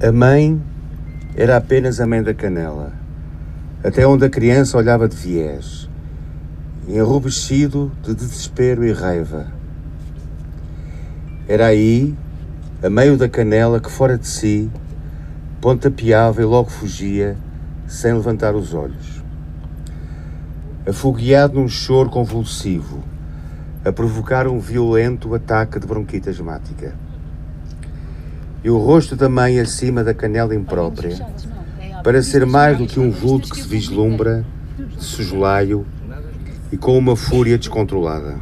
A mãe era apenas a mãe da canela, até onde a criança olhava de viés, enrubescido de desespero e raiva. Era aí, a meio da canela, que fora de si, pontapeava e logo fugia, sem levantar os olhos. Afogueado num choro convulsivo, a provocar um violento ataque de bronquite asmática. E o rosto da mãe acima da canela imprópria, para ser mais do que um vulto que se vislumbra, de sujolaio e com uma fúria descontrolada.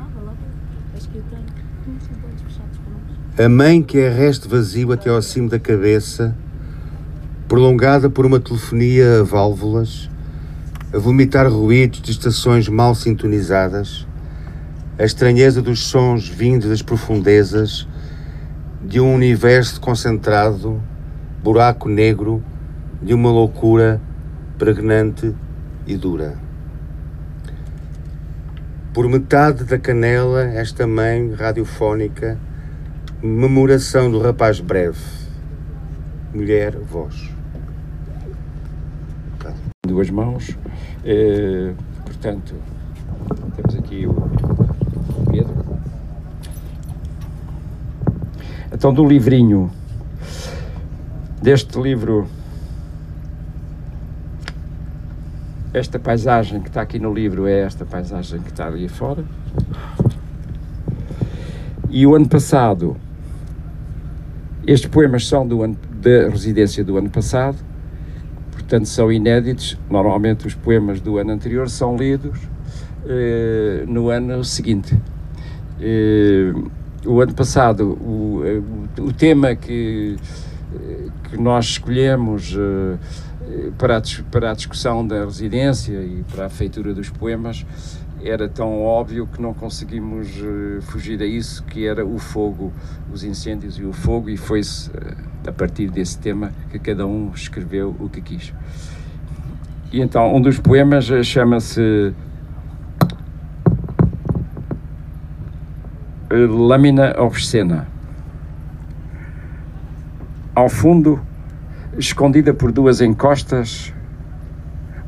A mãe que é resto vazio até ao cimo da cabeça, prolongada por uma telefonia a válvulas, a vomitar ruídos de estações mal sintonizadas, a estranheza dos sons vindos das profundezas de um universo concentrado, buraco negro de uma loucura pregnante e dura. Por metade da canela, esta mãe radiofónica, memoração do rapaz breve, mulher, voz. Duas mãos, eh, portanto, temos aqui o Então, do livrinho, deste livro, esta paisagem que está aqui no livro é esta paisagem que está ali fora. E o ano passado, estes poemas são do ano, da residência do ano passado, portanto são inéditos. Normalmente os poemas do ano anterior são lidos eh, no ano seguinte. Eh, o ano passado, o, o, o tema que, que nós escolhemos eh, para, a, para a discussão da residência e para a feitura dos poemas era tão óbvio que não conseguimos fugir a isso, que era o fogo, os incêndios e o fogo, e uh, a partir desse tema que cada um escreveu o que quis. E então, um dos poemas chama-se Lâmina obscena. Ao fundo, escondida por duas encostas,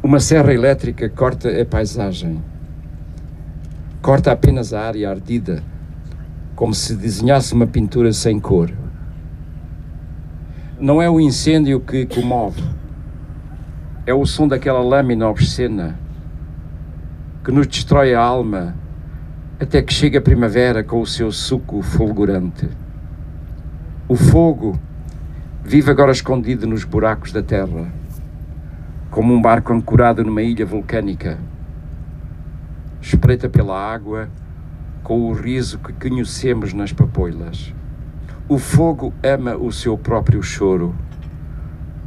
uma serra elétrica corta a paisagem. Corta apenas a área ardida, como se desenhasse uma pintura sem cor. Não é o incêndio que comove, é o som daquela lâmina obscena que nos destrói a alma até que chega a primavera com o seu suco fulgurante. O fogo vive agora escondido nos buracos da terra, como um barco ancorado numa ilha vulcânica. Espreita pela água com o riso que conhecemos nas papoilas. O fogo ama o seu próprio choro.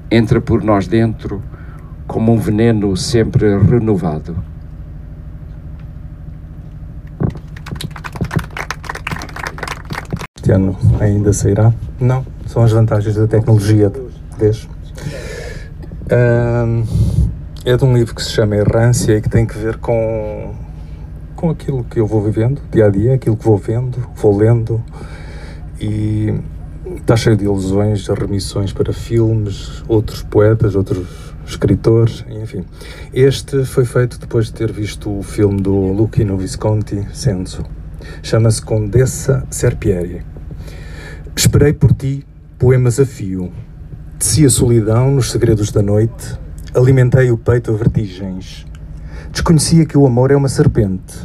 Entra por nós dentro como um veneno sempre renovado. Ano ainda sairá? Não, são as vantagens da tecnologia. Um, é de um livro que se chama Errância e que tem que ver com, com aquilo que eu vou vivendo dia a dia, aquilo que vou vendo, vou lendo e está cheio de ilusões, de remissões para filmes, outros poetas, outros escritores, enfim. Este foi feito depois de ter visto o filme do Luchino Visconti, Senso. Chama-se Condessa Serpieri. Esperei por ti poemas a fio. Teci a solidão nos segredos da noite, alimentei o peito a vertigens. Desconhecia que o amor é uma serpente,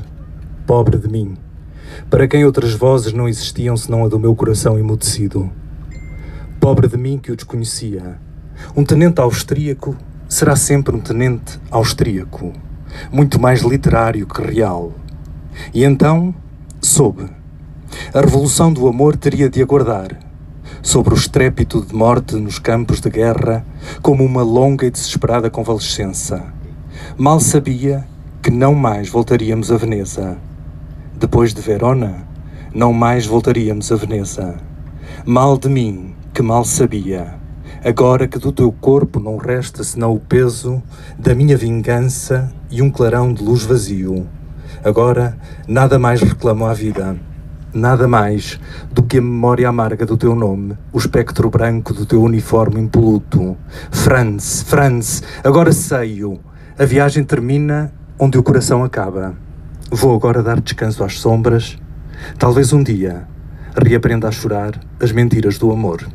pobre de mim, para quem outras vozes não existiam senão a do meu coração emudecido. Pobre de mim que o desconhecia. Um tenente austríaco será sempre um tenente austríaco, muito mais literário que real. E então soube a revolução do amor teria de aguardar, sobre o estrépito de morte nos campos de guerra, como uma longa e desesperada convalescença. Mal sabia que não mais voltaríamos a Veneza. Depois de Verona, não mais voltaríamos a Veneza. Mal de mim, que mal sabia. Agora que do teu corpo não resta senão o peso da minha vingança e um clarão de luz vazio. Agora nada mais reclamo à vida nada mais do que a memória amarga do teu nome, o espectro branco do teu uniforme impoluto. Franz, Franz, agora sei-o. A viagem termina onde o coração acaba. Vou agora dar descanso às sombras. Talvez um dia reaprenda a chorar as mentiras do amor.